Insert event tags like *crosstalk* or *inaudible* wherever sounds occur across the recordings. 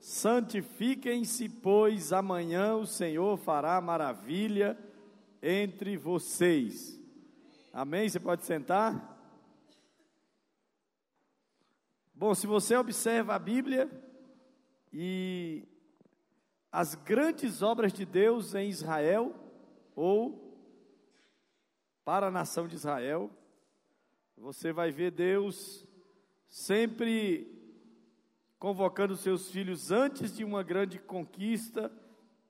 Santifiquem-se, pois amanhã o Senhor fará maravilha entre vocês. Amém? Você pode sentar? Bom, se você observa a Bíblia e as grandes obras de Deus em Israel, ou para a nação de Israel, você vai ver Deus sempre convocando seus filhos antes de uma grande conquista,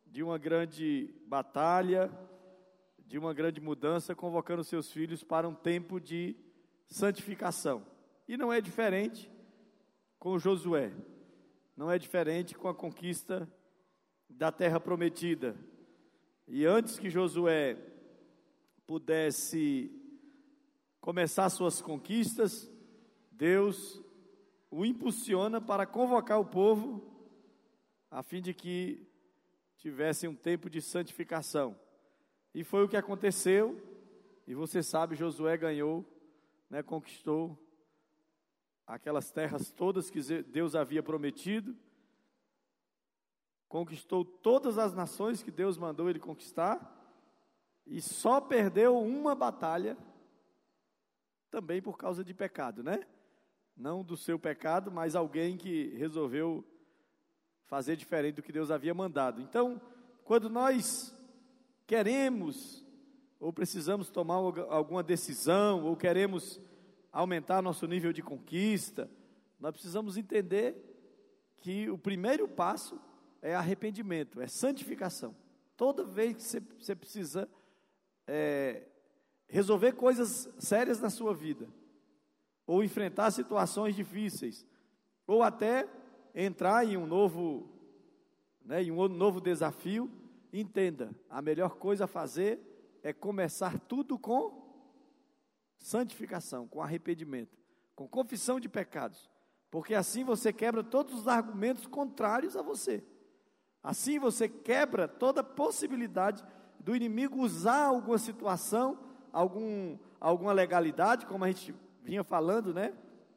de uma grande batalha, de uma grande mudança, convocando seus filhos para um tempo de santificação. E não é diferente com Josué, não é diferente com a conquista da terra prometida. E antes que Josué pudesse começar suas conquistas, Deus o impulsiona para convocar o povo a fim de que tivesse um tempo de santificação. E foi o que aconteceu, e você sabe, Josué ganhou, né, conquistou aquelas terras todas que Deus havia prometido, conquistou todas as nações que Deus mandou ele conquistar, e só perdeu uma batalha, também por causa de pecado, né? Não do seu pecado, mas alguém que resolveu fazer diferente do que Deus havia mandado. Então, quando nós queremos ou precisamos tomar alguma decisão, ou queremos aumentar nosso nível de conquista, nós precisamos entender que o primeiro passo é arrependimento, é santificação. Toda vez que você, precisa é, resolver coisas sérias na sua vida, ou enfrentar situações difíceis, ou até entrar em um novo, né, em um novo desafio, Entenda, a melhor coisa a fazer é começar tudo com santificação, com arrependimento, com confissão de pecados, porque assim você quebra todos os argumentos contrários a você. Assim você quebra toda possibilidade do inimigo usar alguma situação, algum, alguma legalidade, como a gente vinha falando, né?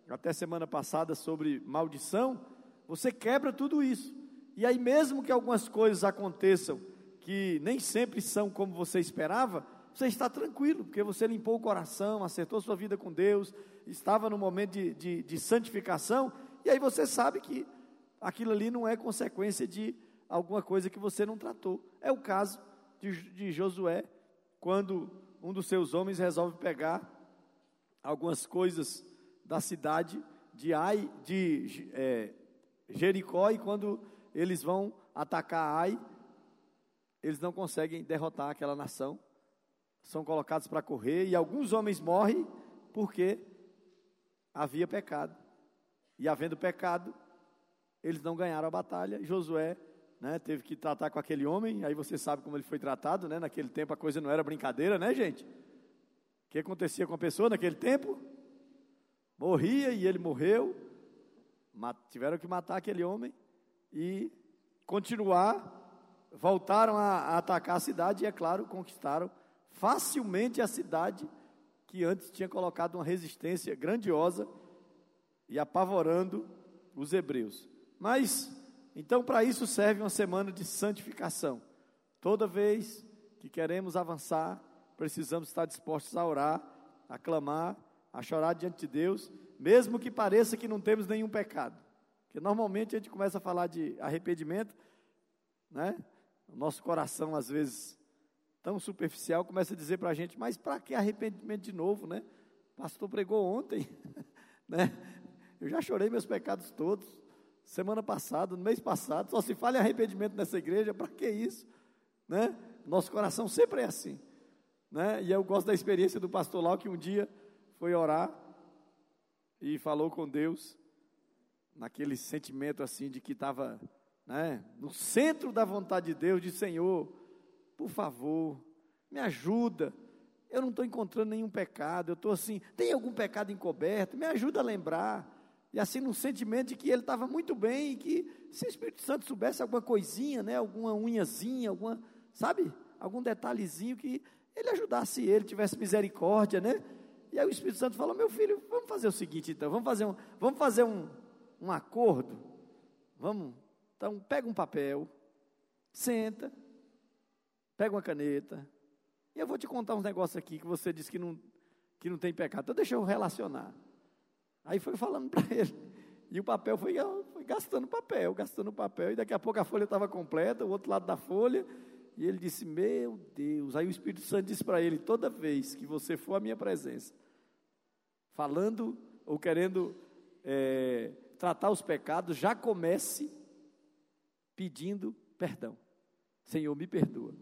Até semana passada sobre maldição. Você quebra tudo isso. E aí, mesmo que algumas coisas aconteçam que nem sempre são como você esperava, você está tranquilo, porque você limpou o coração, acertou sua vida com Deus, estava no momento de, de, de santificação, e aí você sabe que aquilo ali não é consequência de alguma coisa que você não tratou. É o caso de, de Josué, quando um dos seus homens resolve pegar algumas coisas da cidade de Ai, de é, Jericó, e quando eles vão atacar Ai, eles não conseguem derrotar aquela nação, são colocados para correr, e alguns homens morrem porque havia pecado. E havendo pecado, eles não ganharam a batalha. Josué né, teve que tratar com aquele homem, aí você sabe como ele foi tratado, né? Naquele tempo a coisa não era brincadeira, né, gente? Que acontecia com a pessoa naquele tempo? Morria e ele morreu. Tiveram que matar aquele homem e continuar voltaram a, a atacar a cidade e, é claro, conquistaram facilmente a cidade que antes tinha colocado uma resistência grandiosa e apavorando os hebreus. Mas, então, para isso serve uma semana de santificação. Toda vez que queremos avançar, precisamos estar dispostos a orar, a clamar, a chorar diante de Deus, mesmo que pareça que não temos nenhum pecado. Porque normalmente a gente começa a falar de arrependimento, né? o nosso coração, às vezes, tão superficial, começa a dizer para a gente, mas para que arrependimento de novo, né? O pastor pregou ontem, *laughs* né? Eu já chorei meus pecados todos, semana passada, no mês passado, só se fala em arrependimento nessa igreja, para que isso? Né? Nosso coração sempre é assim, né? E eu gosto da experiência do pastor Lau, que um dia foi orar e falou com Deus, naquele sentimento assim de que estava né, no centro da vontade de Deus, de Senhor, por favor, me ajuda. Eu não estou encontrando nenhum pecado, eu estou assim, tem algum pecado encoberto? Me ajuda a lembrar. E assim, no sentimento de que ele estava muito bem, e que se o Espírito Santo soubesse alguma coisinha, né, alguma unhazinha, alguma, sabe, algum detalhezinho que ele ajudasse ele, tivesse misericórdia, né? E aí o Espírito Santo falou: Meu filho, vamos fazer o seguinte então, vamos fazer um, vamos fazer um, um acordo, vamos Então, pega um papel, senta, pega uma caneta, e eu vou te contar uns negócios aqui que você disse que não, que não tem pecado. Então, deixa eu relacionar. Aí foi falando para *laughs* ele. E o papel foi, foi, gastando papel, gastando papel. E daqui a pouco a folha estava completa, o outro lado da folha. E ele disse: Meu Deus. Aí o Espírito Santo disse para ele: Toda vez que você for à minha presença, falando ou querendo é, tratar os pecados, já comece pedindo perdão. Senhor, me perdoa.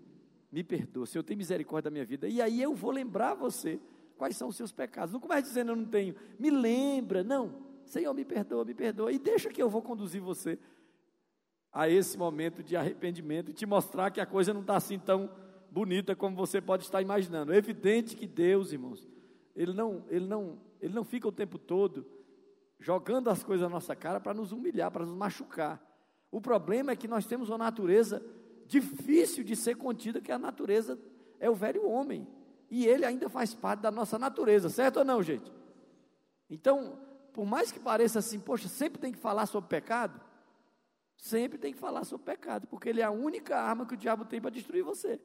Me perdoa. Senhor, tem misericórdia da minha vida. E aí eu vou lembrar você quais são os seus pecados. Não comece dizendo eu não tenho. Me lembra. Não. Senhor, me perdoa, me perdoa. E deixa que eu vou conduzir você a esse momento de arrependimento e te mostrar que a coisa não está assim tão bonita como você pode estar imaginando. É evidente que Deus, irmãos, ele não, ele não, ele não fica o tempo todo jogando as coisas na nossa cara para nos humilhar, para nos machucar. O problema é que nós temos uma natureza difícil de ser contida, que a natureza é o velho homem. E ele ainda faz parte da nossa natureza, certo ou não, gente? Então, por mais que pareça assim, poxa, sempre tem que falar sobre pecado, sempre tem que falar sobre pecado, porque ele é a única arma que o diabo tem para destruir você.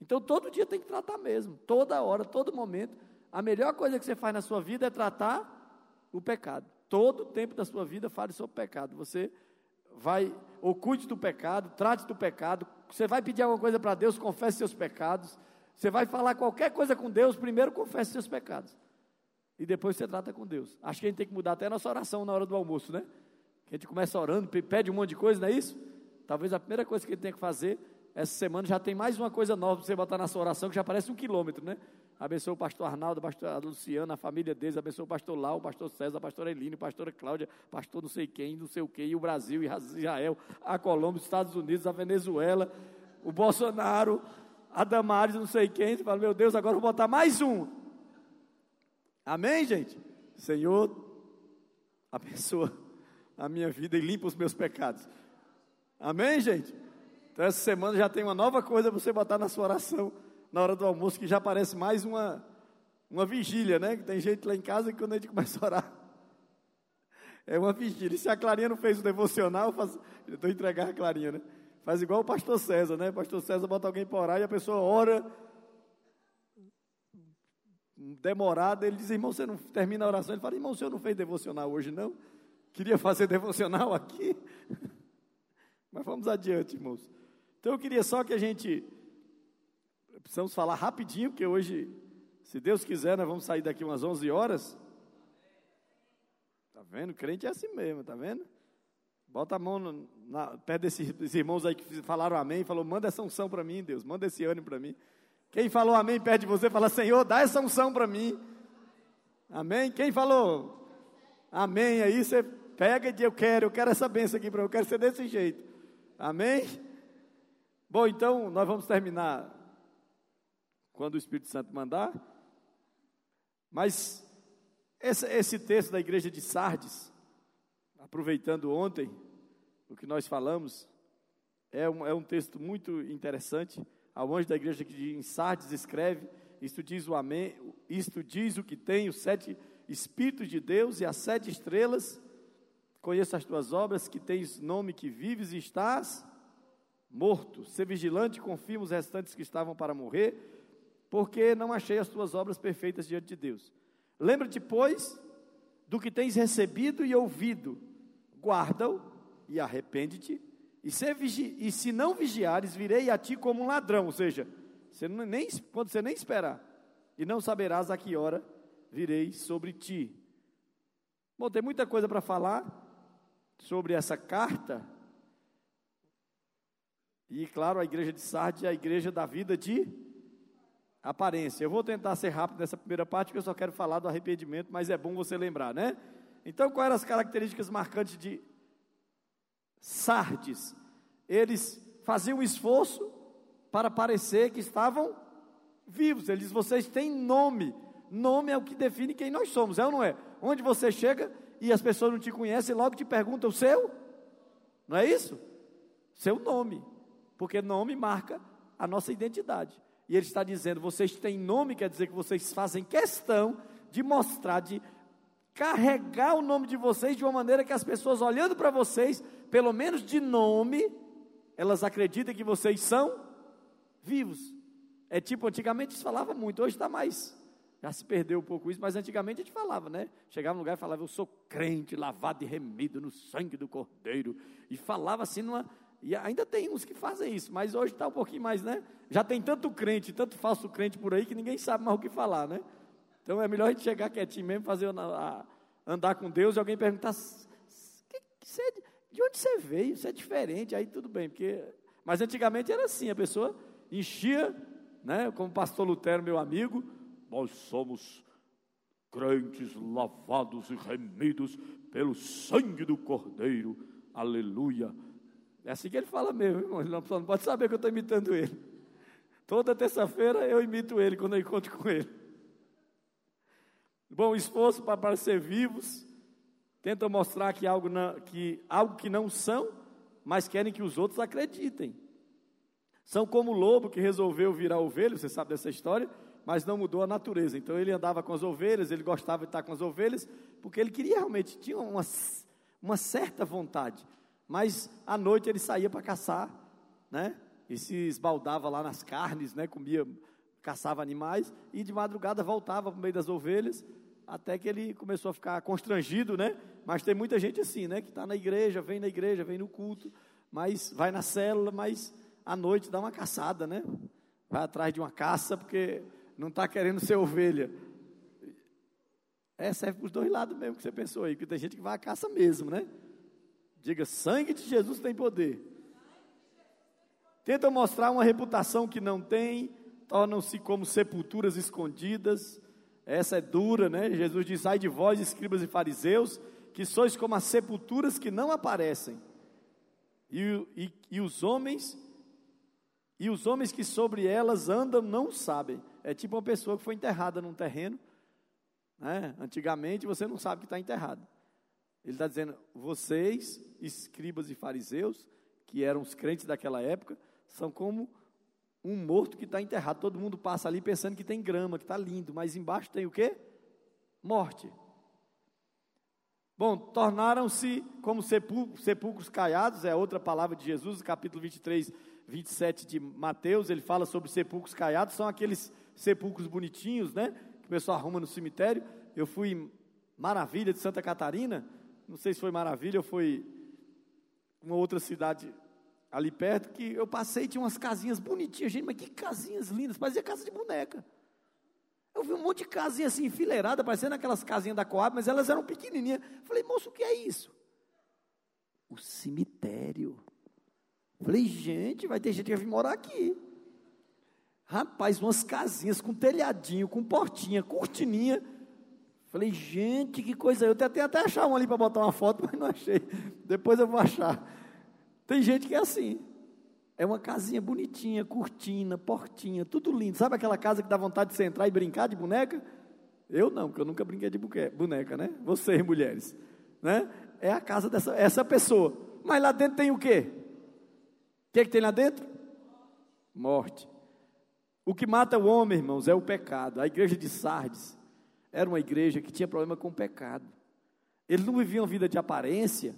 Então, todo dia tem que tratar mesmo, toda hora, todo momento. A melhor coisa que você faz na sua vida é tratar o pecado. Todo o tempo da sua vida fale sobre pecado. Você vai, ou cuide do pecado, trate do pecado. Você vai pedir alguma coisa para Deus, confesse seus pecados. Você vai falar qualquer coisa com Deus, primeiro confesse seus pecados. E depois você trata com Deus. Acho que a gente tem que mudar até a nossa oração na hora do almoço, né? Que a gente começa orando, pede um monte de coisa, não é isso? Talvez a primeira coisa que a gente tem que fazer, essa semana já tem mais uma coisa nova para você botar na sua oração, que já parece um quilômetro, né? Abençoa o pastor Arnaldo, a pastor Luciana, a família deles, abençoa o pastor Lau, o pastor César, a pastora Eline, a pastora Cláudia, pastor não sei quem, não sei o quê, e o Brasil, e Israel, a Colômbia, os Estados Unidos, a Venezuela, o Bolsonaro, a Damares, não sei quem. Você fala, meu Deus, agora vou botar mais um. Amém, gente? Senhor, abençoa a minha vida e limpa os meus pecados. Amém, gente? Então, essa semana já tem uma nova coisa para você botar na sua oração na hora do almoço, que já parece mais uma, uma vigília, né? Que tem gente lá em casa que quando a gente começa a orar, *laughs* é uma vigília. E se a Clarinha não fez o devocional, eu, estou entregando a Clarinha, né? Faz igual o pastor César, né? O pastor César bota alguém para orar e a pessoa ora demorada, ele diz, irmão, você não termina a oração. Ele fala, irmão, o senhor não fez devocional hoje, não? Queria fazer devocional aqui. *laughs* Mas vamos adiante, irmãos. Então eu queria só que a gente precisamos falar rapidinho, porque hoje, se Deus quiser, nós vamos sair daqui umas 11 horas. Tá vendo? Crente é assim mesmo, tá vendo? Bota a mão na, perto desses irmãos aí que falaram amém, falou: manda essa unção para mim, Deus, manda esse ânimo para mim. Quem falou amém perto de você, fala: Senhor, dá essa unção para mim. Amém? Quem falou amém aí, você pega e diz: Eu quero, eu quero essa benção aqui para eu quero ser desse jeito. Amém? Bom, então nós vamos terminar quando o Espírito Santo mandar. Mas esse, esse texto da igreja de Sardes, aproveitando ontem o que nós falamos, é um, é um texto muito interessante. Ao anjo da igreja que em Sardes escreve: Isto diz o Amém, isto diz o que tem, os sete Espíritos de Deus e as sete estrelas. Conheço as tuas obras, que tens nome que vives e estás morto. Ser vigilante, confirma os restantes que estavam para morrer porque não achei as tuas obras perfeitas diante de Deus. Lembra-te, pois, do que tens recebido e ouvido, guarda-o e arrepende-te, e, e, se não vigiares, virei a ti como um ladrão, ou seja, você nem, quando você nem esperar, e não saberás a que hora virei sobre ti. Bom, tem muita coisa para falar sobre essa carta, e claro, a igreja de Sardes é a igreja da vida de aparência. Eu vou tentar ser rápido nessa primeira parte, porque eu só quero falar do arrependimento, mas é bom você lembrar, né? Então, quais eram as características marcantes de Sardes? Eles faziam esforço para parecer que estavam vivos. Eles, vocês têm nome. Nome é o que define quem nós somos, é ou não é? Onde você chega e as pessoas não te conhecem, logo te perguntam o seu? Não é isso? Seu nome. Porque nome marca a nossa identidade. E ele está dizendo: vocês têm nome, quer dizer que vocês fazem questão de mostrar, de carregar o nome de vocês de uma maneira que as pessoas olhando para vocês, pelo menos de nome, elas acreditam que vocês são vivos. É tipo, antigamente se falava muito, hoje está mais. Já se perdeu um pouco isso, mas antigamente a gente falava, né? Chegava no lugar e falava, eu sou crente, lavado e remido no sangue do Cordeiro. E falava assim numa. E ainda tem uns que fazem isso, mas hoje está um pouquinho mais, né? Já tem tanto crente, tanto falso crente por aí que ninguém sabe mais o que falar, né? Então é melhor a gente chegar quietinho mesmo, fazer andar com Deus e alguém perguntar: que, que é de onde você veio? Isso é diferente, aí tudo bem, porque. Mas antigamente era assim, a pessoa enchia, né? Como o pastor Lutero, meu amigo, nós somos crentes lavados e remidos pelo sangue do Cordeiro, aleluia. É assim que ele fala mesmo, irmão. Ele não pode saber que eu estou imitando ele. Toda terça-feira eu imito ele quando eu encontro com ele. Bom esforço para parecer vivos, tentam mostrar que algo, que algo que não são, mas querem que os outros acreditem. São como o lobo que resolveu virar ovelha, você sabe dessa história, mas não mudou a natureza. Então ele andava com as ovelhas, ele gostava de estar com as ovelhas, porque ele queria realmente, tinha uma, uma certa vontade. Mas à noite ele saía para caçar, né? E se esbaldava lá nas carnes, né? Comia caçava animais e de madrugada voltava para o meio das ovelhas, até que ele começou a ficar constrangido, né? Mas tem muita gente assim, né? Que está na igreja, vem na igreja, vem no culto, mas vai na célula, mas à noite dá uma caçada, né? Vai atrás de uma caça porque não está querendo ser ovelha. É, serve para os dois lados mesmo que você pensou aí, porque tem gente que vai à caça mesmo, né? Diga, sangue de Jesus tem poder. Tenta mostrar uma reputação que não tem, tornam-se como sepulturas escondidas. Essa é dura, né? Jesus diz: ai de vós, escribas e fariseus, que sois como as sepulturas que não aparecem. E, e, e os homens, e os homens que sobre elas andam não sabem. É tipo uma pessoa que foi enterrada num terreno. Né? Antigamente você não sabe que está enterrado. Ele está dizendo: vocês, escribas e fariseus, que eram os crentes daquela época, são como um morto que está enterrado. Todo mundo passa ali pensando que tem grama, que está lindo, mas embaixo tem o quê? Morte. Bom, tornaram-se como sepulcros caiados, é outra palavra de Jesus, capítulo 23, 27 de Mateus, ele fala sobre sepulcros caiados, são aqueles sepulcros bonitinhos, né? Que o pessoal arruma no cemitério. Eu fui em Maravilha de Santa Catarina, não sei se foi Maravilha ou foi uma outra cidade ali perto, que eu passei, tinha umas casinhas bonitinhas, gente, mas que casinhas lindas, parecia casa de boneca. Eu vi um monte de casinha assim, enfileirada, parecendo aquelas casinhas da Coab, mas elas eram pequenininhas. Falei, moço, o que é isso? O cemitério. Falei, gente, vai ter gente que vai vir morar aqui. Rapaz, umas casinhas com telhadinho, com portinha, cortininha. Falei, gente, que coisa. Eu tentei até achar uma ali para botar uma foto, *laughs* mas não achei. Depois eu vou achar. Tem gente que é assim. É uma casinha bonitinha, cortina, portinha, tudo lindo. Sabe aquela casa que dá vontade de você entrar e brincar de boneca? Eu não, porque eu nunca brinquei de boneca, né? Vocês, mulheres, né? É a casa dessa essa pessoa. Mas lá dentro tem o quê? O que, é que tem lá dentro? Morte. O que mata o homem, irmãos, é o pecado. A igreja de Sardes era uma igreja que tinha problema com o pecado. Eles não viviam vida de aparência,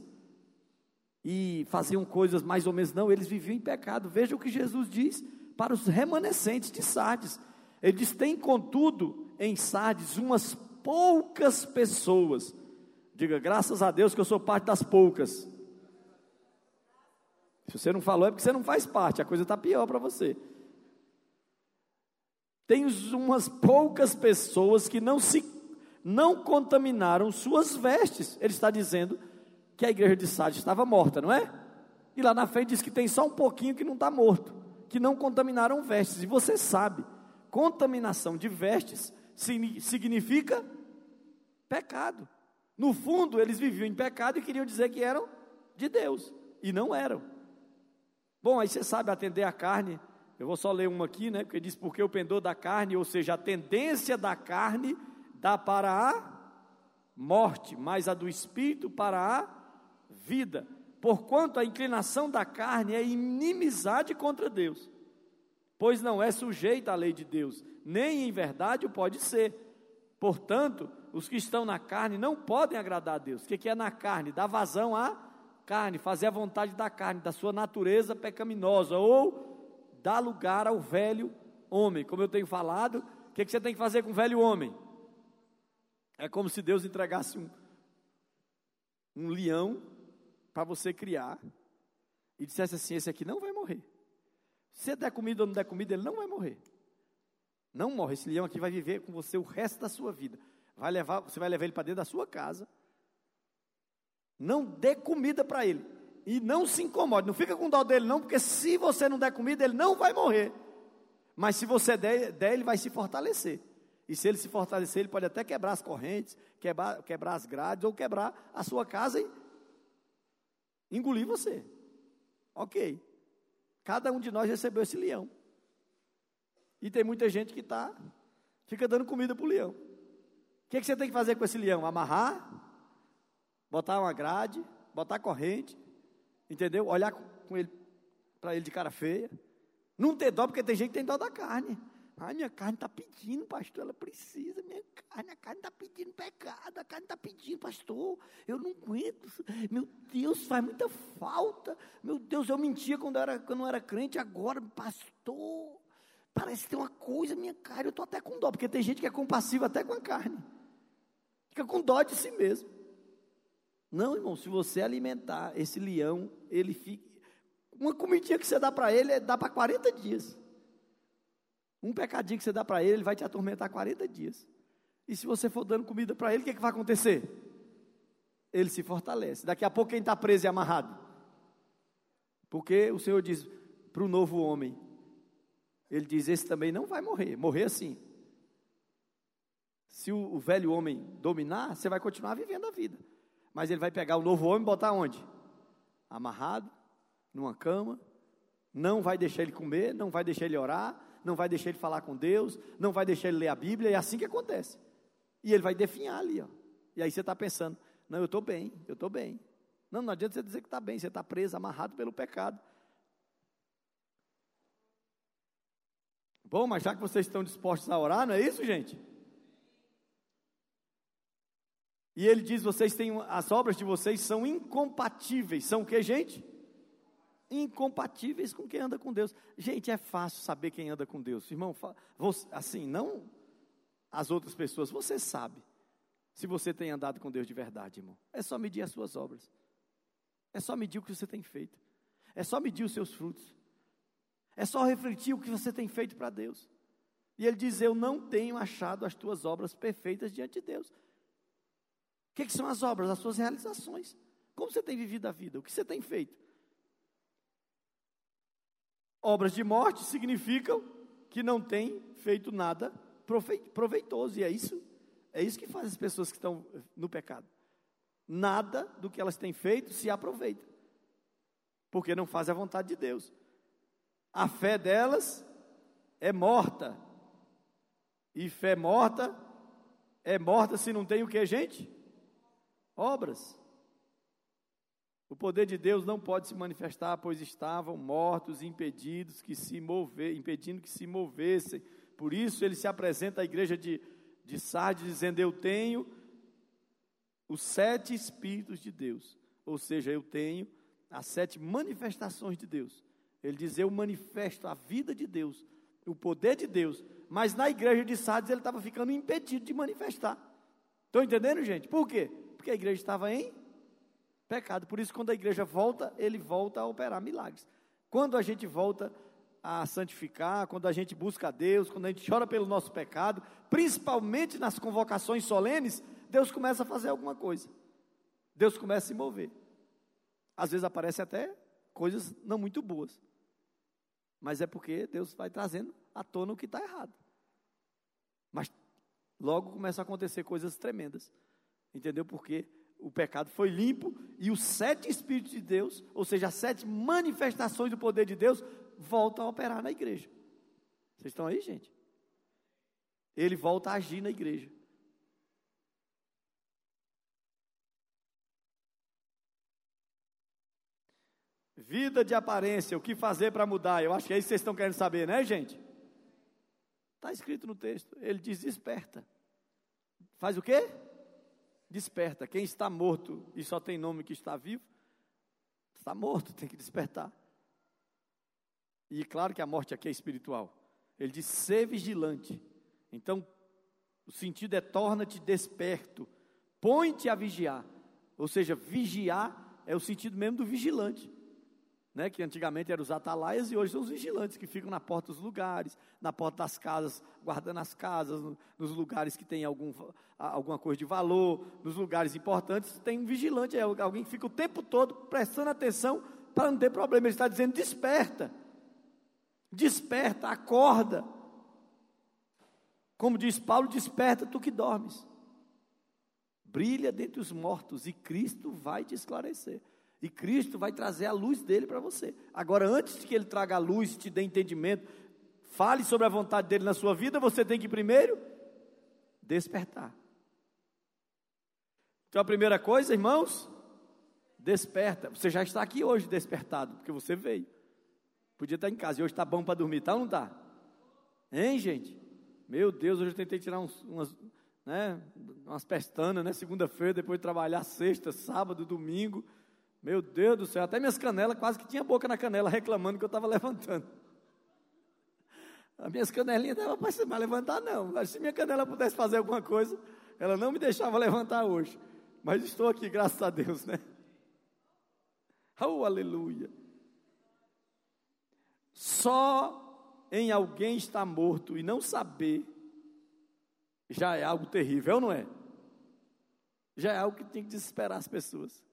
e faziam coisas mais ou menos, não, eles viviam em pecado. Veja o que Jesus diz para os remanescentes de Sardes. Ele diz: tem contudo em Sardes umas poucas pessoas. Diga, graças a Deus que eu sou parte das poucas. Se você não falou, é porque você não faz parte, a coisa está pior para você. Tem umas poucas pessoas que não se não contaminaram suas vestes. Ele está dizendo que a igreja de Sardes estava morta, não é? E lá na frente diz que tem só um pouquinho que não está morto, que não contaminaram vestes. E você sabe, contaminação de vestes significa pecado. No fundo, eles viviam em pecado e queriam dizer que eram de Deus, e não eram. Bom, aí você sabe atender a carne. Eu vou só ler uma aqui, né? Porque diz porque o pendor da carne, ou seja, a tendência da carne dá para a morte, mas a do espírito para a vida, porquanto a inclinação da carne é inimizade contra Deus, pois não é sujeita à lei de Deus, nem em verdade o pode ser. Portanto, os que estão na carne não podem agradar a Deus. O que é na carne? Dar vazão à carne, fazer a vontade da carne, da sua natureza pecaminosa, ou dar lugar ao velho homem. Como eu tenho falado, o que você tem que fazer com o velho homem? É como se Deus entregasse um, um leão para você criar e dissesse assim: esse aqui não vai morrer. Se der comida ou não der comida, ele não vai morrer. Não morre. Esse leão aqui vai viver com você o resto da sua vida. Vai levar, você vai levar ele para dentro da sua casa. Não dê comida para ele. E não se incomode. Não fica com dó dele, não, porque se você não der comida, ele não vai morrer. Mas se você der, der ele vai se fortalecer. E se ele se fortalecer, ele pode até quebrar as correntes, quebrar, quebrar as grades, ou quebrar a sua casa e engolir você. Ok. Cada um de nós recebeu esse leão. E tem muita gente que tá, fica dando comida para o leão. O que, que você tem que fazer com esse leão? Amarrar, botar uma grade, botar corrente, entendeu? Olhar com ele para ele de cara feia. Não ter dó, porque tem gente que tem dó da carne. Ah, minha carne está pedindo, pastor, ela precisa, minha carne, a carne está pedindo pecado, a carne está pedindo, pastor, eu não aguento, meu Deus, faz muita falta, meu Deus, eu mentia quando eu era, quando eu era crente, agora, pastor, parece que tem uma coisa, minha carne, eu estou até com dó, porque tem gente que é compassiva até com a carne, fica com dó de si mesmo. Não, irmão, se você alimentar esse leão, ele fica, uma comidinha que você dá para ele, dá para 40 dias. Um pecadinho que você dá para ele, ele vai te atormentar 40 dias. E se você for dando comida para ele, o que, é que vai acontecer? Ele se fortalece. Daqui a pouco quem está preso e amarrado? Porque o Senhor diz para o novo homem, ele diz: esse também não vai morrer, morrer assim. Se o, o velho homem dominar, você vai continuar vivendo a vida. Mas ele vai pegar o novo homem e botar onde? Amarrado, numa cama, não vai deixar ele comer, não vai deixar ele orar, não vai deixar ele falar com Deus, não vai deixar ele ler a Bíblia, é assim que acontece. E ele vai definhar ali, ó. E aí você está pensando, não, eu estou bem, eu estou bem. Não, não adianta você dizer que está bem, você está preso, amarrado pelo pecado. Bom, mas já que vocês estão dispostos a orar, não é isso, gente? E ele diz: vocês têm, as obras de vocês são incompatíveis. São o que, gente? incompatíveis com quem anda com Deus. Gente, é fácil saber quem anda com Deus. Irmão, assim, não as outras pessoas, você sabe se você tem andado com Deus de verdade, irmão. É só medir as suas obras. É só medir o que você tem feito. É só medir os seus frutos. É só refletir o que você tem feito para Deus. E ele diz: Eu não tenho achado as tuas obras perfeitas diante de Deus. Que, que são as obras? As suas realizações. Como você tem vivido a vida? O que você tem feito? Obras de morte significam que não tem feito nada proveitoso, e é isso, é isso que faz as pessoas que estão no pecado. Nada do que elas têm feito se aproveita, porque não fazem a vontade de Deus. A fé delas é morta, e fé morta é morta se não tem o que, gente? Obras. O poder de Deus não pode se manifestar, pois estavam mortos, impedidos que se mover, impedindo que se movessem. Por isso ele se apresenta à igreja de, de Sardes dizendo: Eu tenho os sete Espíritos de Deus, ou seja, eu tenho as sete manifestações de Deus. Ele diz: Eu manifesto a vida de Deus, o poder de Deus, mas na igreja de Sardes ele estava ficando impedido de manifestar. Estão entendendo, gente? Por quê? Porque a igreja estava em pecado. Por isso, quando a igreja volta, ele volta a operar milagres. Quando a gente volta a santificar, quando a gente busca a Deus, quando a gente chora pelo nosso pecado, principalmente nas convocações solenes, Deus começa a fazer alguma coisa. Deus começa a se mover. Às vezes aparece até coisas não muito boas. Mas é porque Deus vai trazendo à tona o que está errado. Mas logo começam a acontecer coisas tremendas. Entendeu? Porque o pecado foi limpo e os sete Espíritos de Deus, ou seja, as sete manifestações do poder de Deus, voltam a operar na igreja. Vocês estão aí, gente? Ele volta a agir na igreja. Vida de aparência, o que fazer para mudar? Eu acho que é isso que vocês estão querendo saber, né, gente? Está escrito no texto. Ele diz: desperta. faz o quê? Desperta. Quem está morto e só tem nome que está vivo, está morto, tem que despertar. E claro que a morte aqui é espiritual. Ele diz: ser vigilante. Então, o sentido é torna-te desperto, põe-te a vigiar. Ou seja, vigiar é o sentido mesmo do vigilante né, que antigamente eram os atalaias e hoje são os vigilantes que ficam na porta dos lugares, na porta das casas, guardando as casas, no, nos lugares que tem algum, alguma coisa de valor, nos lugares importantes, tem um vigilante, é alguém que fica o tempo todo prestando atenção para não ter problema. Ele está dizendo: desperta, desperta, acorda. Como diz Paulo, desperta tu que dormes. Brilha dentre os mortos e Cristo vai te esclarecer. E Cristo vai trazer a luz dele para você. Agora, antes que ele traga a luz, te dê entendimento, fale sobre a vontade dele na sua vida, você tem que primeiro despertar. Então, a primeira coisa, irmãos, desperta. Você já está aqui hoje despertado, porque você veio. Podia estar em casa, e hoje está bom para dormir, tá ou não está? Hein, gente? Meu Deus, hoje eu tentei tirar uns, umas, né, umas pestanas, né? Segunda-feira, depois de trabalhar sexta, sábado, domingo. Meu Deus do céu, até minhas canelas quase que tinha boca na canela reclamando que eu estava levantando. As minhas canelinhas não davam para levantar, não. Mas se minha canela pudesse fazer alguma coisa, ela não me deixava levantar hoje. Mas estou aqui, graças a Deus, né? Oh, aleluia. Só em alguém estar morto e não saber, já é algo terrível, não é? Já é algo que tem que desesperar as pessoas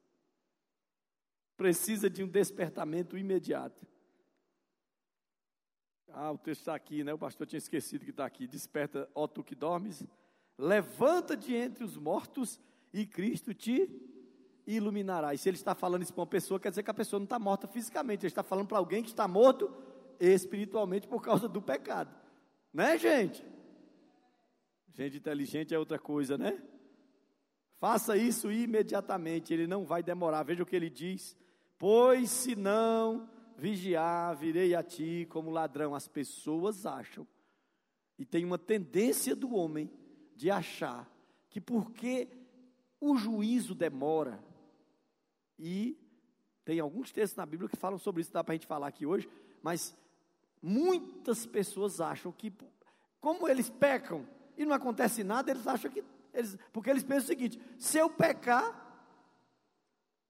precisa de um despertamento imediato. Ah, o texto está aqui, né? O pastor tinha esquecido que está aqui. Desperta, ó tu que dormes, levanta de entre os mortos e Cristo te iluminará. E se ele está falando isso para uma pessoa, quer dizer que a pessoa não está morta fisicamente, ele está falando para alguém que está morto espiritualmente por causa do pecado. Né, gente? Gente inteligente é outra coisa, né? Faça isso imediatamente, ele não vai demorar. Veja o que ele diz Pois se não vigiar, virei a ti como ladrão. As pessoas acham, e tem uma tendência do homem de achar que porque o juízo demora, e tem alguns textos na Bíblia que falam sobre isso, dá para a gente falar aqui hoje, mas muitas pessoas acham que, como eles pecam e não acontece nada, eles acham que, eles, porque eles pensam o seguinte: se eu pecar,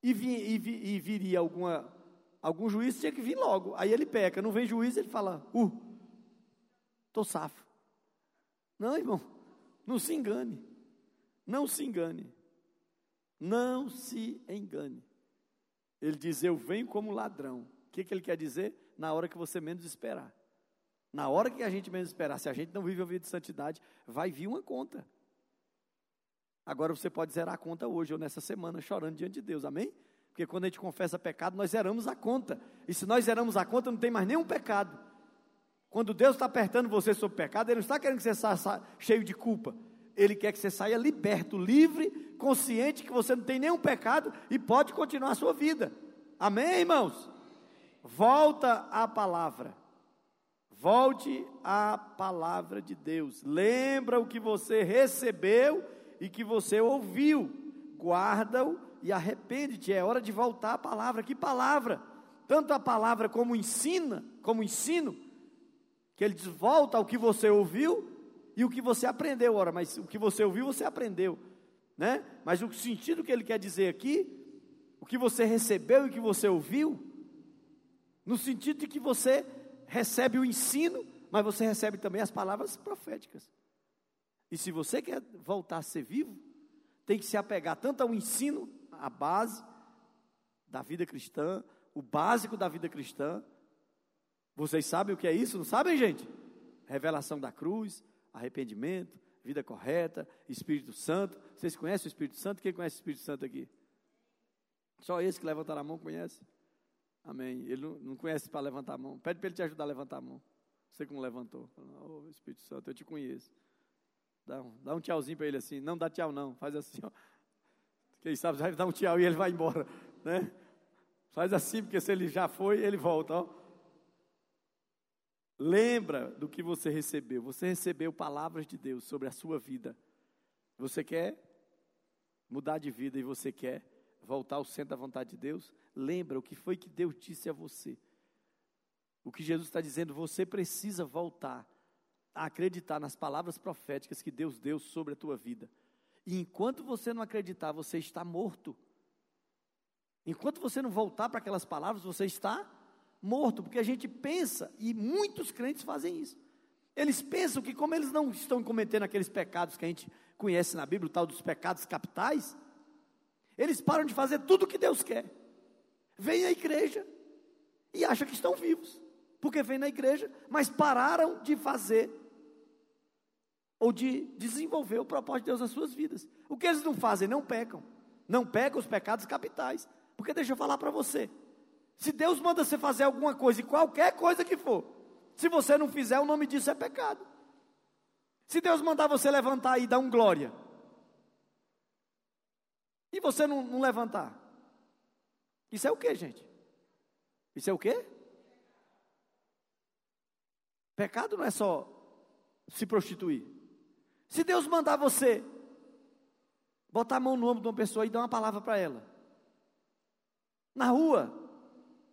e, vi, e, vi, e viria alguma, algum juiz, tinha que vir logo. Aí ele peca, não vem juiz, ele fala, uh, estou safo. Não, irmão, não se engane. Não se engane. Não se engane. Ele diz: Eu venho como ladrão. O que, que ele quer dizer? Na hora que você menos esperar. Na hora que a gente menos esperar, se a gente não vive a vida de santidade, vai vir uma conta. Agora você pode zerar a conta hoje ou nessa semana, chorando diante de Deus, amém? Porque quando a gente confessa pecado, nós zeramos a conta. E se nós zeramos a conta, não tem mais nenhum pecado. Quando Deus está apertando você sobre pecado, Ele não está querendo que você saia cheio de culpa. Ele quer que você saia liberto, livre, consciente que você não tem nenhum pecado e pode continuar a sua vida. Amém, irmãos? Volta à palavra. Volte à palavra de Deus. Lembra o que você recebeu e que você ouviu, guarda-o e arrepende-te. É hora de voltar à palavra. Que palavra? Tanto a palavra como ensina, como ensino, que ele diz: volta ao que você ouviu e o que você aprendeu. Ora, mas o que você ouviu, você aprendeu, né? Mas o sentido que ele quer dizer aqui, o que você recebeu e o que você ouviu, no sentido de que você recebe o ensino, mas você recebe também as palavras proféticas. E se você quer voltar a ser vivo, tem que se apegar tanto ao ensino, a base da vida cristã, o básico da vida cristã. Vocês sabem o que é isso? Não sabem, gente? Revelação da cruz, arrependimento, vida correta, Espírito Santo. Vocês conhecem o Espírito Santo? Quem conhece o Espírito Santo aqui? Só esse que levantar a mão conhece? Amém. Ele não, não conhece para levantar a mão. Pede para ele te ajudar a levantar a mão. Você que não levantou. Oh, Espírito Santo, eu te conheço. Dá um, dá um tchauzinho para ele assim. Não dá tchau, não. Faz assim, ó. Quem sabe vai dar um tchau e ele vai embora, né? Faz assim, porque se ele já foi, ele volta, ó. Lembra do que você recebeu. Você recebeu palavras de Deus sobre a sua vida. Você quer mudar de vida e você quer voltar ao centro da vontade de Deus? Lembra o que foi que Deus disse a você. O que Jesus está dizendo, você precisa voltar a acreditar nas palavras proféticas que Deus deu sobre a tua vida. E enquanto você não acreditar, você está morto. Enquanto você não voltar para aquelas palavras, você está morto, porque a gente pensa, e muitos crentes fazem isso. Eles pensam que, como eles não estão cometendo aqueles pecados que a gente conhece na Bíblia, o tal dos pecados capitais, eles param de fazer tudo o que Deus quer. Vêm à igreja e acham que estão vivos, porque vêm na igreja, mas pararam de fazer ou de desenvolver o propósito de Deus nas suas vidas. O que eles não fazem? Não pecam. Não pecam os pecados capitais. Porque deixa eu falar para você. Se Deus manda você fazer alguma coisa, e qualquer coisa que for, se você não fizer, o nome disso é pecado. Se Deus mandar você levantar e dar um glória, e você não, não levantar, isso é o que, gente? Isso é o que? Pecado não é só se prostituir. Se Deus mandar você botar a mão no ombro de uma pessoa e dar uma palavra para ela, na rua,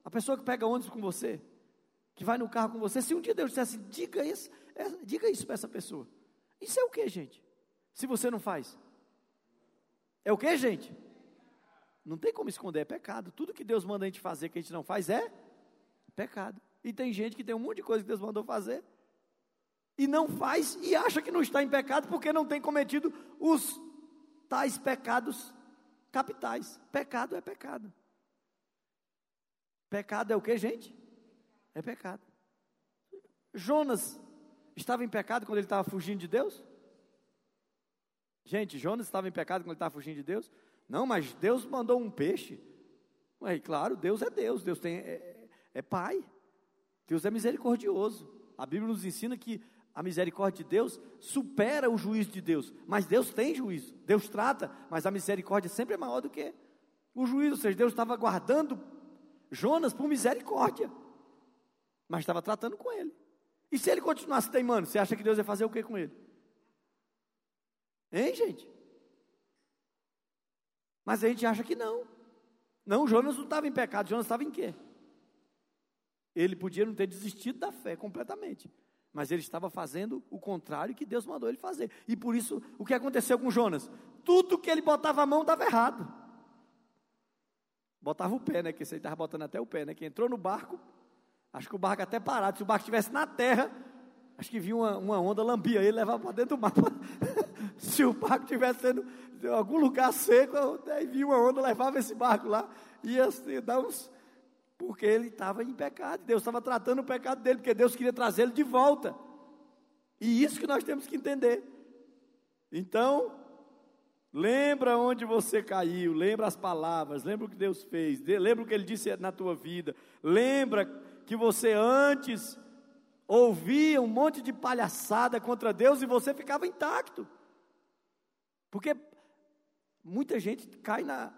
a pessoa que pega ônibus com você, que vai no carro com você, se um dia Deus dissesse, diga isso, é, diga isso para essa pessoa. Isso é o que, gente? Se você não faz. É o que, gente? Não tem como esconder, é pecado. Tudo que Deus manda a gente fazer que a gente não faz é pecado. E tem gente que tem um monte de coisa que Deus mandou fazer e não faz e acha que não está em pecado porque não tem cometido os tais pecados capitais. Pecado é pecado. Pecado é o que, gente? É pecado. Jonas estava em pecado quando ele estava fugindo de Deus? Gente, Jonas estava em pecado quando ele estava fugindo de Deus? Não, mas Deus mandou um peixe. Ué, claro, Deus é Deus, Deus tem, é, é, é Pai. Deus é misericordioso. A Bíblia nos ensina que a misericórdia de Deus supera o juízo de Deus. Mas Deus tem juízo, Deus trata, mas a misericórdia sempre é maior do que o juízo. Ou seja, Deus estava guardando Jonas por misericórdia, mas estava tratando com ele. E se ele continuasse teimando, você acha que Deus ia fazer o que com ele? Hein, gente? Mas a gente acha que não. Não, Jonas não estava em pecado, Jonas estava em quê? Ele podia não ter desistido da fé completamente. Mas ele estava fazendo o contrário que Deus mandou ele fazer. E por isso, o que aconteceu com Jonas? Tudo que ele botava a mão dava errado. Botava o pé, né? Que você estava botando até o pé, né? Que entrou no barco, acho que o barco até parado. Se o barco estivesse na terra, acho que vinha uma, uma onda, lambia ele, levava para dentro do mar. *laughs* Se o barco estivesse sendo em algum lugar seco, aí vinha uma onda, levava esse barco lá, ia assim, dar uns, porque ele estava em pecado. Deus estava tratando o pecado dele, porque Deus queria trazê-lo de volta. E isso que nós temos que entender. Então, lembra onde você caiu, lembra as palavras, lembra o que Deus fez, lembra o que ele disse na tua vida. Lembra que você antes ouvia um monte de palhaçada contra Deus e você ficava intacto. Porque muita gente cai na,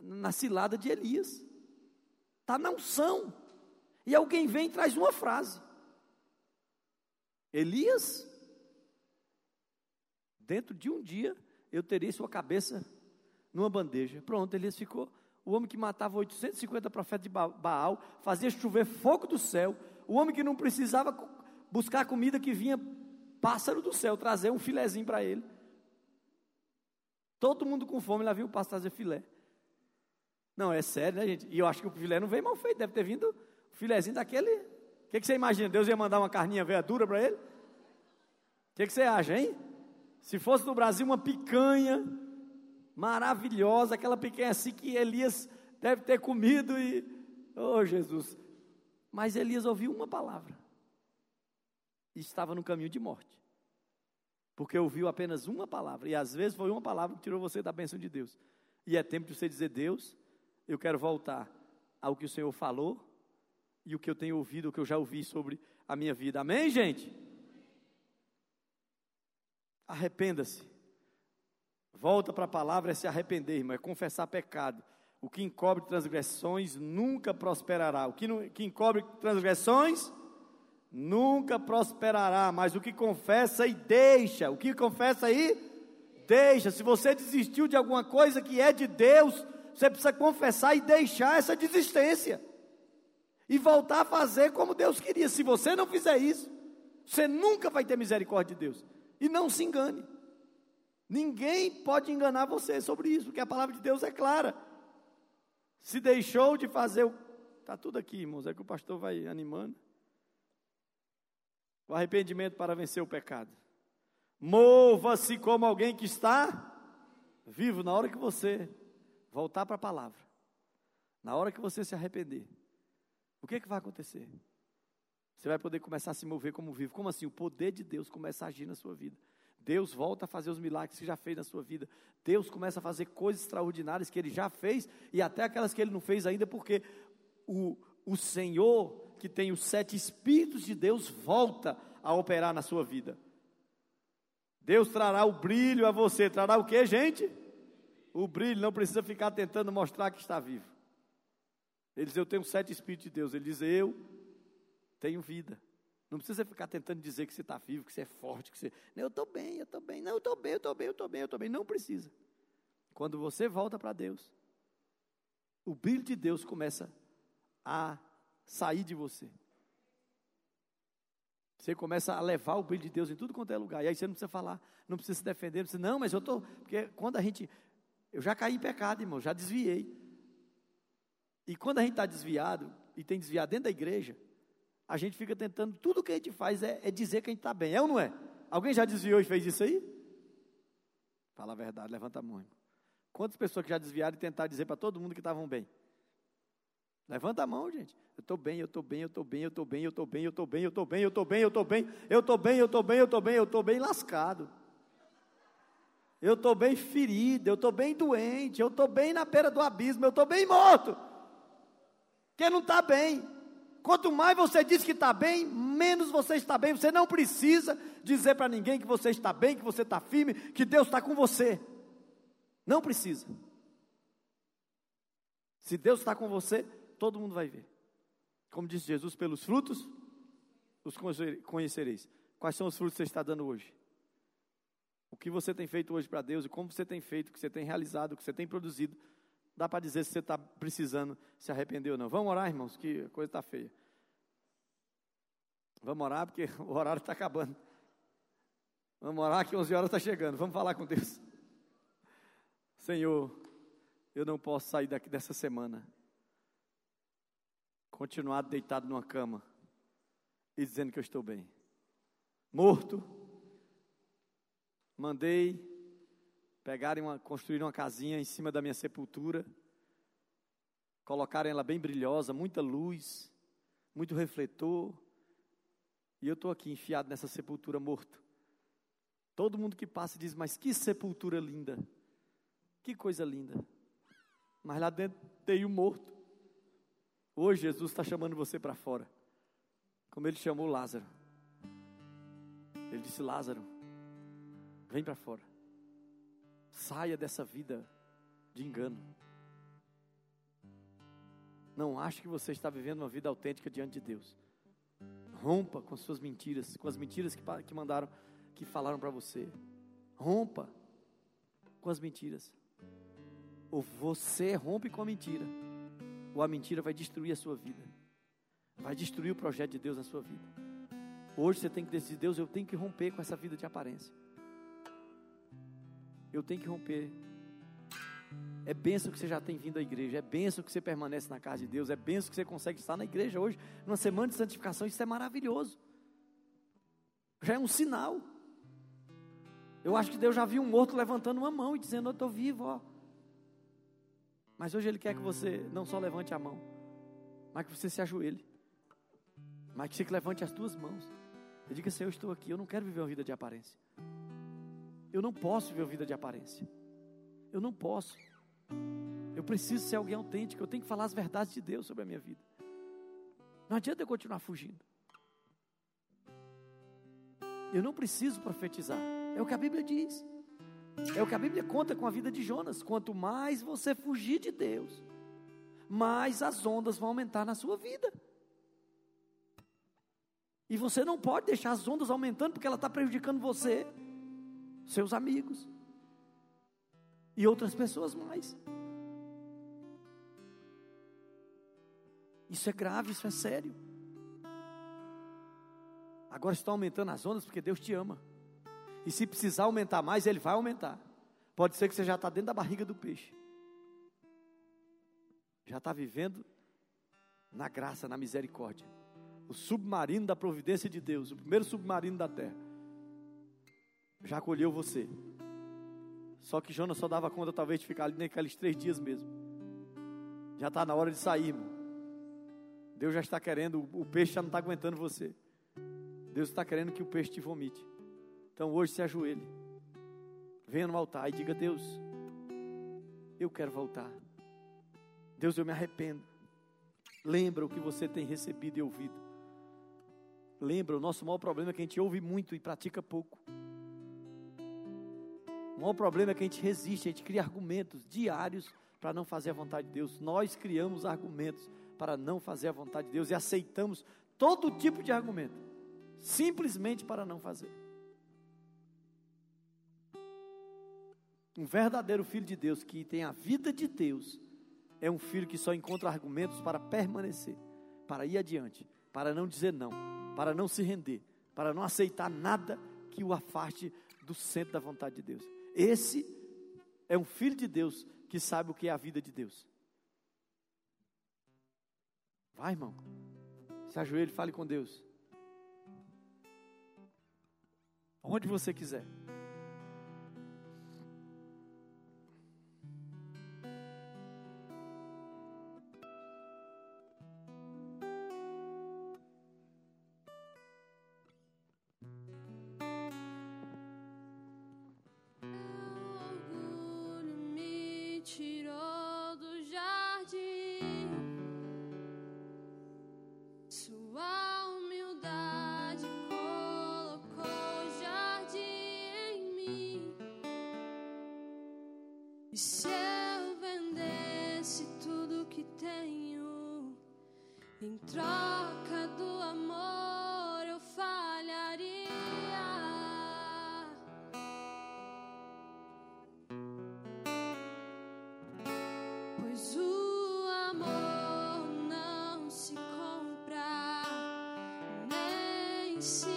na cilada de Elias está na unção. E alguém vem e traz uma frase. Elias, dentro de um dia, eu terei sua cabeça numa bandeja. Pronto, Elias ficou. O homem que matava 850 profetas de Baal, fazia chover fogo do céu. O homem que não precisava buscar comida que vinha pássaro do céu trazer um filezinho para ele. Todo mundo com fome, lá viu o pássaro trazer filé. Não, é sério, né, gente? E eu acho que o filé não veio mal feito, deve ter vindo o filézinho daquele. O que, que você imagina? Deus ia mandar uma carninha veia dura para ele? O que, que você acha, hein? Se fosse no Brasil uma picanha maravilhosa, aquela picanha assim que Elias deve ter comido e. Oh, Jesus! Mas Elias ouviu uma palavra e estava no caminho de morte. Porque ouviu apenas uma palavra, e às vezes foi uma palavra que tirou você da bênção de Deus. E é tempo de você dizer: Deus, eu quero voltar ao que o Senhor falou e o que eu tenho ouvido, o que eu já ouvi sobre a minha vida. Amém, gente? Arrependa-se. Volta para a palavra é se arrepender, irmão, é confessar pecado. O que encobre transgressões nunca prosperará. O que, não, que encobre transgressões nunca prosperará. Mas o que confessa e deixa, o que confessa e Deixa, se você desistiu de alguma coisa que é de Deus, você precisa confessar e deixar essa desistência. E voltar a fazer como Deus queria. Se você não fizer isso, você nunca vai ter misericórdia de Deus. E não se engane. Ninguém pode enganar você sobre isso, porque a palavra de Deus é clara. Se deixou de fazer o. Está tudo aqui, irmãos, é que o pastor vai animando. O arrependimento para vencer o pecado. Mova-se como alguém que está vivo na hora que você voltar para a palavra. Na hora que você se arrepender. O que, é que vai acontecer? Você vai poder começar a se mover como vivo. Como assim? O poder de Deus começa a agir na sua vida. Deus volta a fazer os milagres que já fez na sua vida. Deus começa a fazer coisas extraordinárias que Ele já fez e até aquelas que Ele não fez ainda, porque o, o Senhor, que tem os sete Espíritos de Deus, volta a operar na sua vida. Deus trará o brilho a você. Trará o que, gente? O brilho. Não precisa ficar tentando mostrar que está vivo. Ele diz: Eu tenho sete Espíritos de Deus. Ele diz: Eu tenho vida. Não precisa ficar tentando dizer que você está vivo, que você é forte, que você. Não, eu estou bem, eu estou bem. Não, eu estou bem, eu estou bem, eu estou bem, eu estou bem. Não precisa. Quando você volta para Deus, o brilho de Deus começa a sair de você. Você começa a levar o brilho de Deus em tudo quanto é lugar. E aí você não precisa falar, não precisa se defender, não precisa, não, mas eu estou. Porque quando a gente. Eu já caí em pecado, irmão, já desviei. E quando a gente está desviado, e tem desviado dentro da igreja, a gente fica tentando, tudo que a gente faz é, é dizer que a gente está bem, é ou não é? Alguém já desviou e fez isso aí? Fala a verdade, levanta a mão. Irmão. Quantas pessoas que já desviaram e tentaram dizer para todo mundo que estavam bem? Levanta a mão, gente. Eu estou bem, eu estou bem, eu estou bem, eu estou bem, eu estou bem, eu estou bem, eu estou bem, eu estou bem, eu estou bem, eu estou bem, eu estou bem, eu estou bem, eu estou bem lascado. Eu estou bem ferido, eu estou bem doente, eu estou bem na beira do abismo, eu estou bem morto. Quem não está bem? Quanto mais você diz que está bem, menos você está bem. Você não precisa dizer para ninguém que você está bem, que você está firme, que Deus está com você. Não precisa. Se Deus está com você, todo mundo vai ver. Como disse Jesus, pelos frutos os conhecereis. Quais são os frutos que você está dando hoje? O que você tem feito hoje para Deus e como você tem feito, o que você tem realizado, o que você tem produzido dá para dizer se você está precisando se arrepender ou não. Vamos orar, irmãos, que a coisa está feia. Vamos orar, porque *laughs* o horário está acabando. Vamos orar, que 11 horas está chegando. Vamos falar com Deus. Senhor, eu não posso sair daqui dessa semana, continuar deitado numa cama e dizendo que eu estou bem. Morto, mandei pegarem uma, construírem uma casinha em cima da minha sepultura, colocarem ela bem brilhosa, muita luz, muito refletor, e eu estou aqui enfiado nessa sepultura morto. Todo mundo que passa diz, mas que sepultura linda, que coisa linda. Mas lá dentro tem o morto. Hoje Jesus está chamando você para fora, como ele chamou Lázaro. Ele disse: Lázaro, vem para fora. Saia dessa vida de engano. Não ache que você está vivendo uma vida autêntica diante de Deus. Rompa com as suas mentiras, com as mentiras que, que mandaram, que falaram para você. Rompa com as mentiras. Ou você rompe com a mentira, ou a mentira vai destruir a sua vida. Vai destruir o projeto de Deus na sua vida. Hoje você tem que decidir, Deus, eu tenho que romper com essa vida de aparência. Eu tenho que romper. É benção que você já tem vindo à igreja, é benção que você permanece na casa de Deus, é benção que você consegue estar na igreja hoje, numa semana de santificação, isso é maravilhoso. Já é um sinal. Eu acho que Deus já viu um morto levantando uma mão e dizendo: Eu estou vivo, ó. Mas hoje Ele quer que você não só levante a mão, mas que você se ajoelhe, mas que você levante as duas mãos. E diga: Senhor, eu estou aqui, eu não quero viver uma vida de aparência. Eu não posso viver vida de aparência. Eu não posso. Eu preciso ser alguém autêntico. Eu tenho que falar as verdades de Deus sobre a minha vida. Não adianta eu continuar fugindo. Eu não preciso profetizar. É o que a Bíblia diz. É o que a Bíblia conta com a vida de Jonas. Quanto mais você fugir de Deus, mais as ondas vão aumentar na sua vida. E você não pode deixar as ondas aumentando porque ela está prejudicando você seus amigos, e outras pessoas mais. Isso é grave, isso é sério. Agora estão aumentando as ondas porque Deus te ama. E se precisar aumentar mais, Ele vai aumentar. Pode ser que você já está dentro da barriga do peixe. Já está vivendo na graça, na misericórdia. O submarino da providência de Deus, o primeiro submarino da terra, já acolheu você. Só que Jonas só dava conta, talvez, de ficar ali naqueles três dias mesmo. Já está na hora de sair, irmão. Deus já está querendo, o peixe já não está aguentando você. Deus está querendo que o peixe te vomite. Então hoje se ajoelhe. Venha no altar e diga: Deus, eu quero voltar. Deus, eu me arrependo. Lembra o que você tem recebido e ouvido. Lembra, o nosso maior problema é que a gente ouve muito e pratica pouco. O maior problema é que a gente resiste, a gente cria argumentos diários para não fazer a vontade de Deus. Nós criamos argumentos para não fazer a vontade de Deus e aceitamos todo tipo de argumento, simplesmente para não fazer. Um verdadeiro filho de Deus que tem a vida de Deus é um filho que só encontra argumentos para permanecer, para ir adiante, para não dizer não, para não se render, para não aceitar nada que o afaste do centro da vontade de Deus. Esse é um filho de Deus que sabe o que é a vida de Deus. Vai, irmão. Se ajoelhe, fale com Deus. Onde você quiser. E se eu vendesse tudo que tenho em troca do amor eu falharia. Pois o amor não se compra nem se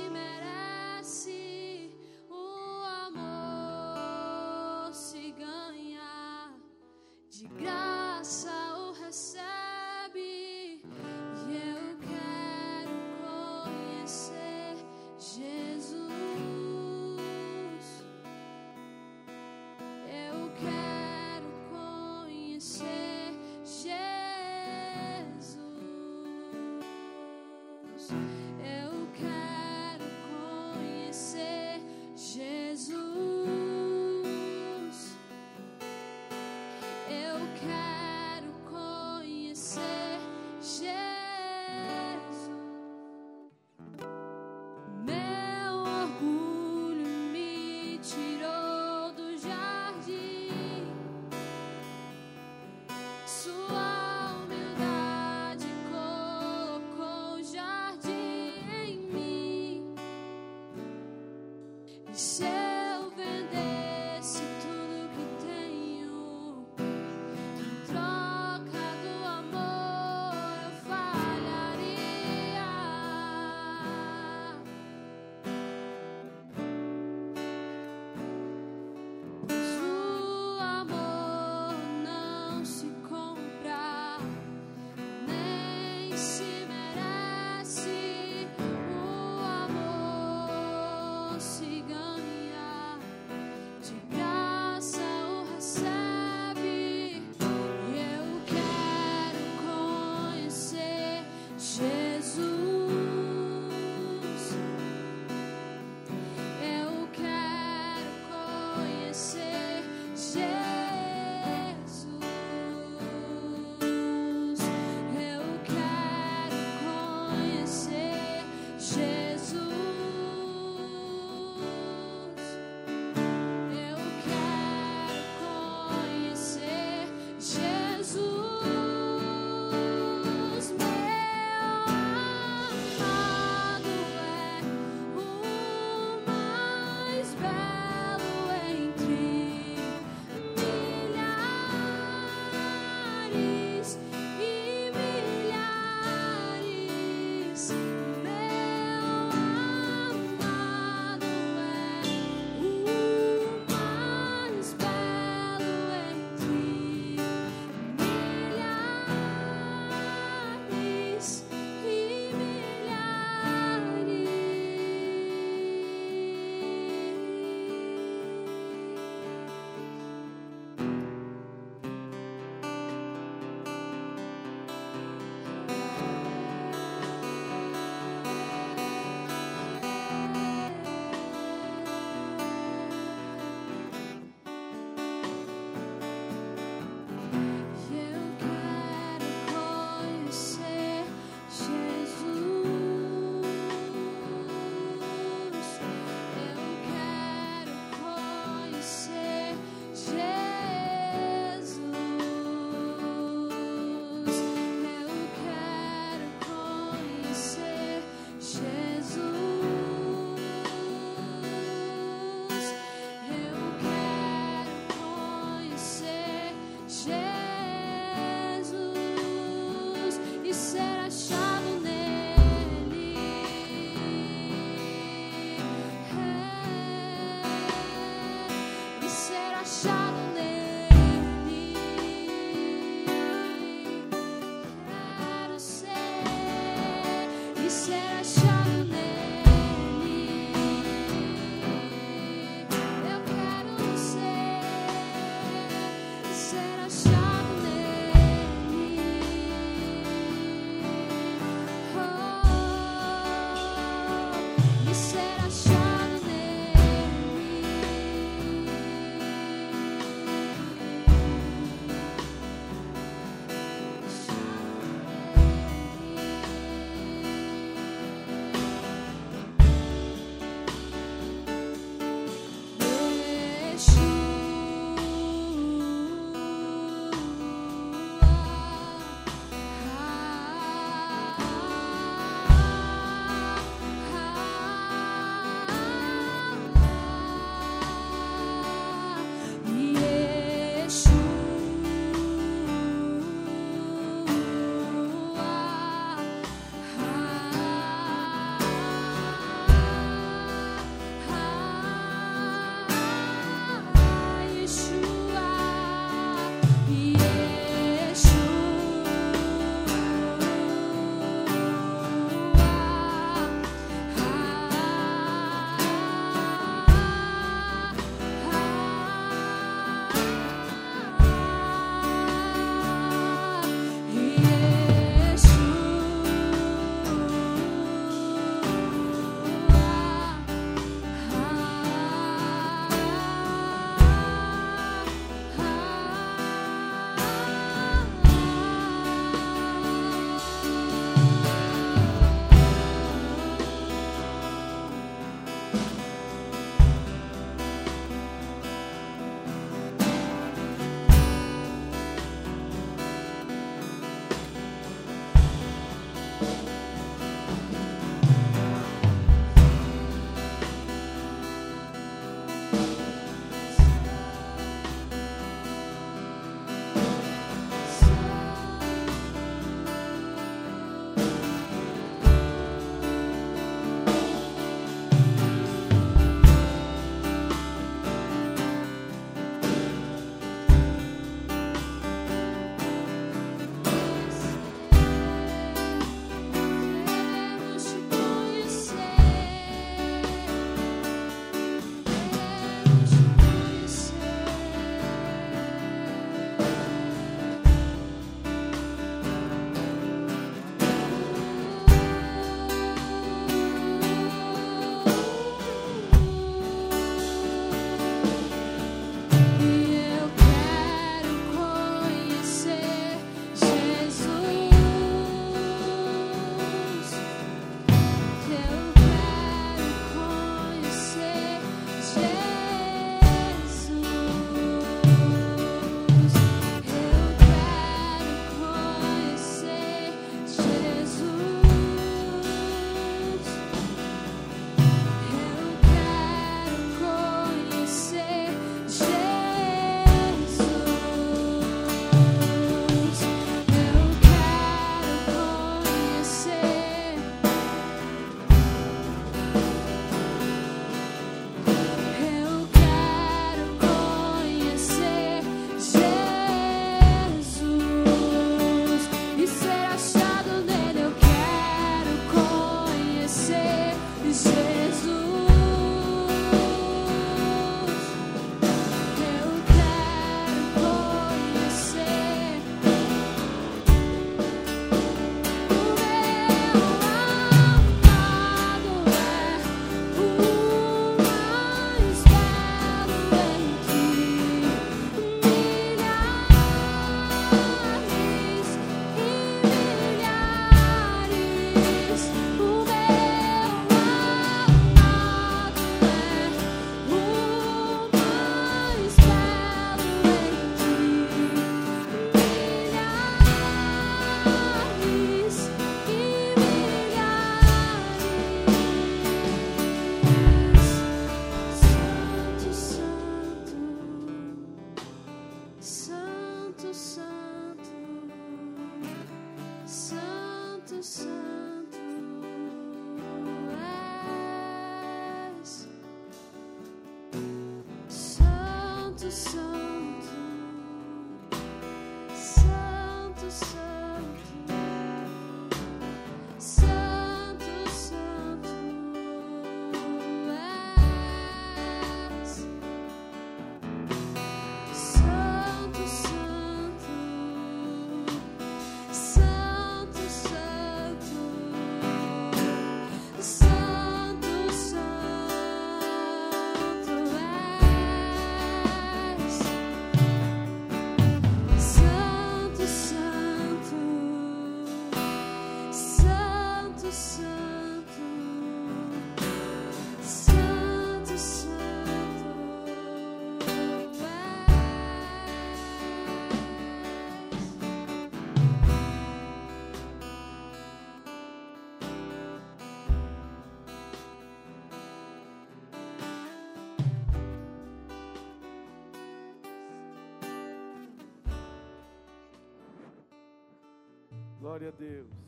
Glória a Deus.